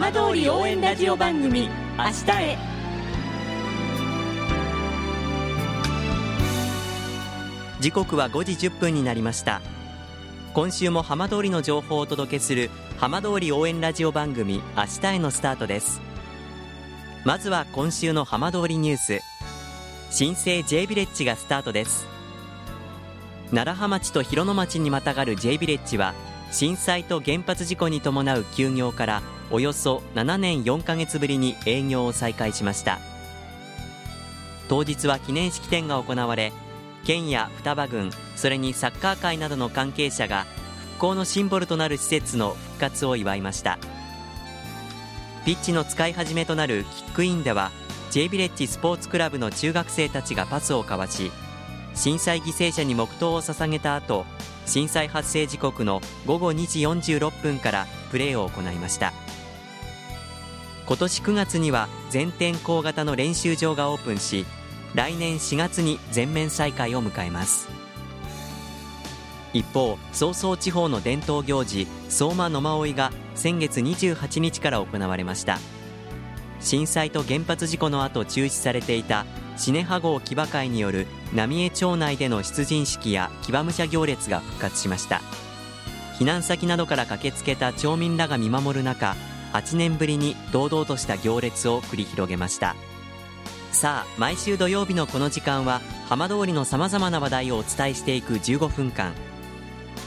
浜通り応援ラジオ番組「明日へ」時刻は5時1分になりました。今週も浜通りの情報をお届けする浜通り応援ラジオ番組明日へのスタートです。まずは今週の浜通りニュース。新生 J ビレッジがスタートです。楢葉町と広野町にまたがる J ビレッジは震災と原発事故に伴う休業からおよそ7年4ヶ月ぶりに営業を再開しました。当日は記念式典が行われ県や双葉郡それにサッカー界などの関係者が復興のシンボルとなる施設の復活を祝いました。ピッチの使い始めとなるキックインでは J ビレッジスポーツクラブの中学生たちがパスを交わし震災犠牲者に黙祷を捧げた後震災発生時刻の午後2時46分からプレーを行いました。今年9月には全天候型の練習場がオープンし来年4月に全面再開を迎えます。一方曹操地方の伝統行事相馬野馬追が先月28日から行われました。震災と原発事故の後中止されていたシネハ号騎馬会による浪江町内での出陣式や騎馬武者行列が復活しました。避難先などから駆けつけた町民らが見守る中8年ぶりに堂々とした行列を繰り広げました。さあ毎週土曜日のこの時間は浜通りのさまざまな話題をお伝えしていく15分間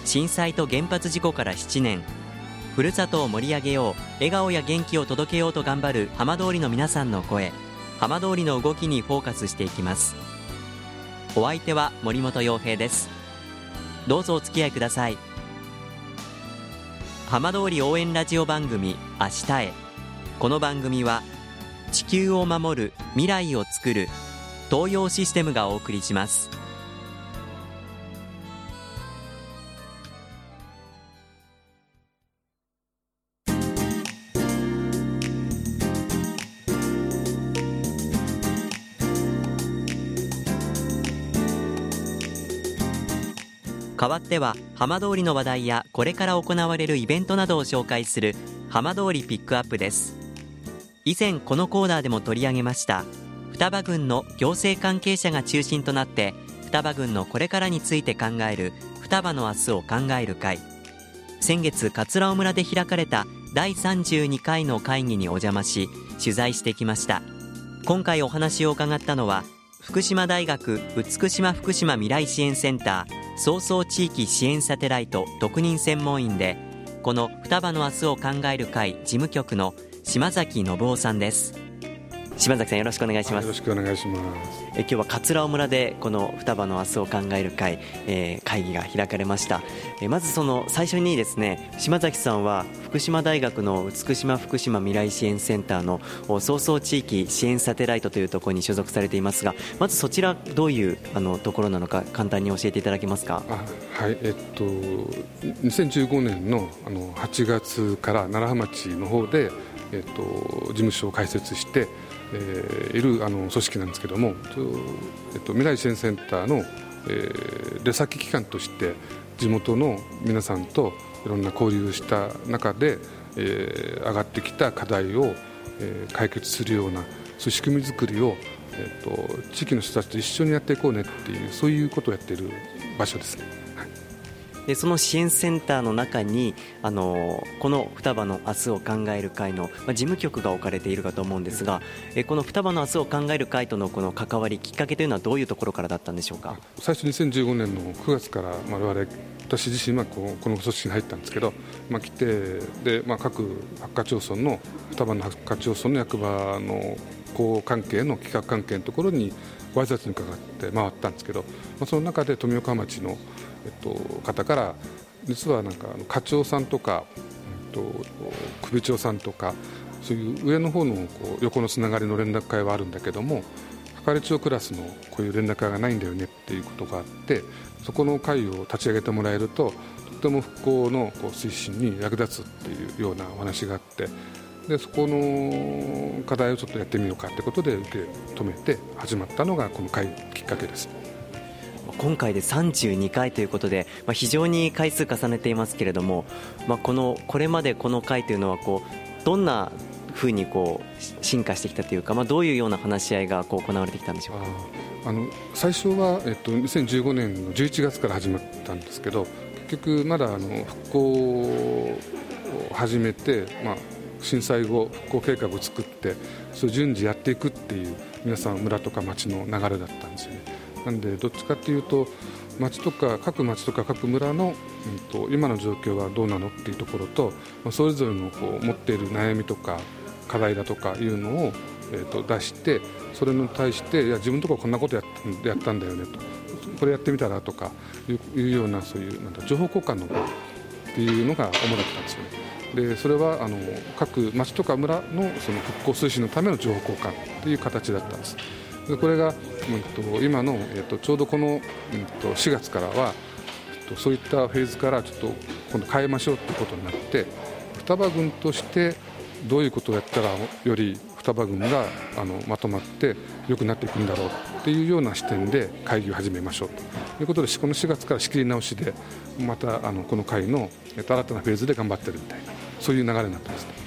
震災と原発事故から7年。ふるさとを盛り上げよう笑顔や元気を届けようと頑張る浜通りの皆さんの声。浜通りの動きにフォーカスしていきます。お相手は森本洋平です。どうぞお付き合いください。浜通り応援ラジオ番組明日へ。この番組は地球を守る未来をつくる東洋システムがお送りします。代わっては浜通りの話題やこれから行われるイベントなどを紹介する浜通りピックアップです。以前このコーナーでも取り上げました。双葉郡の行政関係者が中心となって双葉郡のこれからについて考える双葉の明日を考える会。先月桂尾村で開かれた第32回の会議にお邪魔し取材してきました。今回お話を伺ったのは福島大学美島福島未来支援センター早々地域支援サテライト特任専門員でこの双葉の明日を考える会事務局の島崎信夫さんです。島崎さんよろしくお願いします。よろしくお願いします。え今日は桂尾村でこの双葉の明日を考える会、えー、会議が開かれました。えまずその最初にですね島崎さんは福島大学の美島福島未来支援センターの早々地域支援サテライトというところに所属されていますがまずそちらどういうあのところなのか簡単に教えていただけますか？あはいえっと2015年のあの8月から楢葉町の方でえっと、事務所を開設して、えー、いるあの組織なんですけども、えっと、未来支援センターの、えー、出先機関として地元の皆さんといろんな交流した中で、えー、上がってきた課題を、えー、解決するようなそういう仕組み作りを、えーと、と地域の人たちと一緒にやっていこうねっていうそういうことをやっている場所ですね。でその支援センターの中にあのこの双葉の明日を考える会の、まあ、事務局が置かれているかと思うんですがえこの双葉の明日を考える会とのこの関わりきっかけというのはどういうところからだったんでしょうか？最初2015年の9月から我々私自身はこうこの組織に入ったんですけど、まあ、来てで、まあ、各八課町村の双葉の八課町村の役場の公関係の企画関係のところにご挨拶にかかって回ったんですけど、まあ、その中で富岡町のえっと、方から実はなんか課長さんとか、えっと、首長さんとかそういう上の方のこう横のつながりの連絡会はあるんだけども係長クラスのこういう連絡会がないんだよねっていうことがあってそこの会を立ち上げてもらえるととても復興のこう推進に役立つっていうようなお話があってでそこの課題をちょっとやってみようかってことで受け止めて始まったのがこの会きっかけです。今回で32回ということで、まあ、非常に回数重ねていますけれども、まあ、このこれまでこの回というのはこうどんなふうにこう進化してきたというか、まあ、どういうような話し合いがこう行われてきたんでしょうか？あの最初は、えっと、2015年の11月から始まったんですけど結局まだあの復興を始めて、まあ、震災後復興計画を作ってそれ順次やっていくっていう皆さん村とか町の流れだったんですよね。なんでどっちかっていうと町とか各町とか各村の、うんと、今の状況はどうなのっていうところと、まあ、それぞれのこう持っている悩みとか課題だとかいうのを、えー、と出してそれに対していや自分のところこんなことやったやったんだよねとこれやってみたらとかいうようなそういうなんだ情報交換の場っていうのが主だったんですよね。でそれはあの各町とか村のその復興推進のための情報交換という形だったんです。でこれが、うんと、今の、えーと、ちょうどこの、うんと、4月からは、えーと、そういったフェーズからちょっと今度変えましょうということになって双葉郡としてどういうことをやったらより双葉郡があのまとまって良くなっていくんだろうっていうような視点で会議を始めましょうと。いうことでこの4月から仕切り直しでまたあのこの会の新たなフェーズで頑張ってるみたいなそういう流れになってます、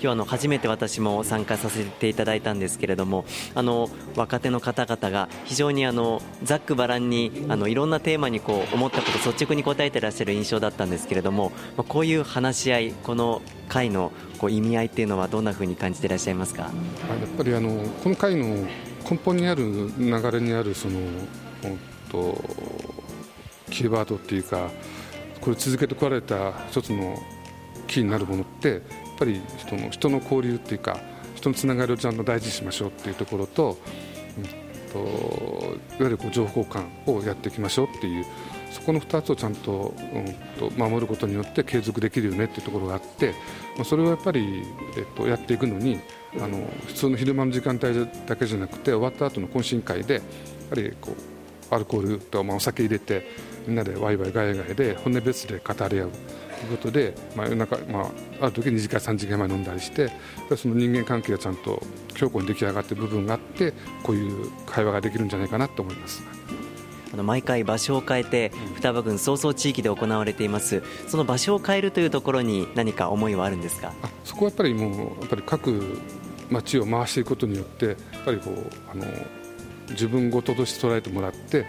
今日あの初めて私も参加させていただいたんですけれどもあの若手の方々が非常にあのざっくばらんにあのいろんなテーマにこう思ったこと率直に答えてらっしゃる印象だったんですけれども、まあ、こういう話し合いこの会のこう意味合いっていうのはどんなふうに感じていらっしゃいますか？やっぱりあのこの会の根本にある流れにあるそのとキーワードっていうかこれ続けてこられた一つのキーになるものってぱり人の人の交流っていうか人のつながりをちゃんと大事にしましょうっていうところと,、うんと、いわゆるこう情報交換をやっていきましょうっていうそこの2つをちゃんと,、うん、と守ることによって継続できるよねっていうところがあって、まあ、それをやっぱり、えっと、やっていくのにあの普通の昼間の時間帯だけじゃなくて終わった後の懇親会でやっぱりこうアルコールと、お酒入れてみんなでワイワイガヤガヤで本音別で語り合う。ということで、まあ、夜中、まあ、ある時2時間3時間前飲んだりしてその人間関係がちゃんと強固に出来上がっている部分があってこういう会話ができるんじゃないかなと思います。あの毎回場所を変えて双葉郡早々地域で行われています。その場所を変えるというところに何か思いはあるんですか？あそこはやっぱりもうやっぱり各町を回していくことによってやっぱりこうあの自分ごととして捉えてもらって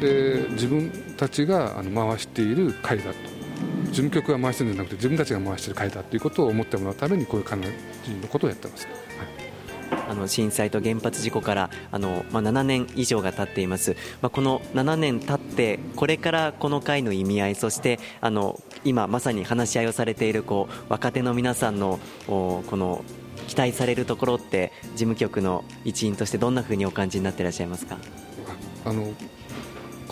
で自分たちがあの回している会だと事務局が回してるんじゃなくて自分たちが回してる会だということを思ってもらうためにこういう感じのことをやってます。はい。あの震災と原発事故からあの、まあ、7年以上が経っています、まあ、この7年経ってこれからこの会の意味合いそしてあの今まさに話し合いをされているこう若手の皆さんのこの期待されるところって事務局の一員としてどんなふうにお感じになっていらっしゃいますか？あの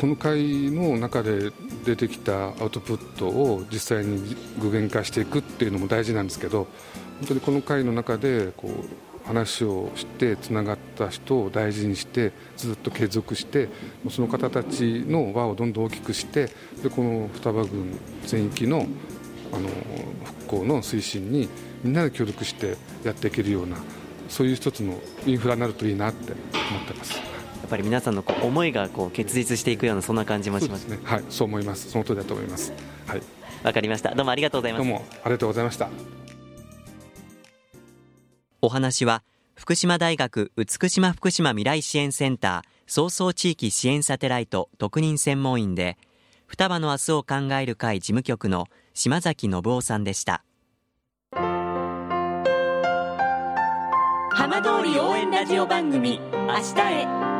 この会の中で出てきたアウトプットを実際に具現化していくっていうのも大事なんですけど本当にこの会の中でこう話をしてつながった人を大事にしてずっと継続してその方たちの輪をどんどん大きくしてでこの双葉郡全域のあの復興の推進にみんなで協力してやっていけるようなそういう一つのインフラになるといいなって思ってます。ぱり皆さんのこう思いがこう結実していくようなそんな感じもします。ね。はい。そう思います。その通りだと思います。はい。わかりました。どうもありがとうございます。どうもありがとうございました。お話は福島大学美島福島未来支援センター早々地域支援サテライト特任専門員で双葉の明日を考える会事務局の島崎信夫さんでした。浜通り応援ラジオ番組明日へ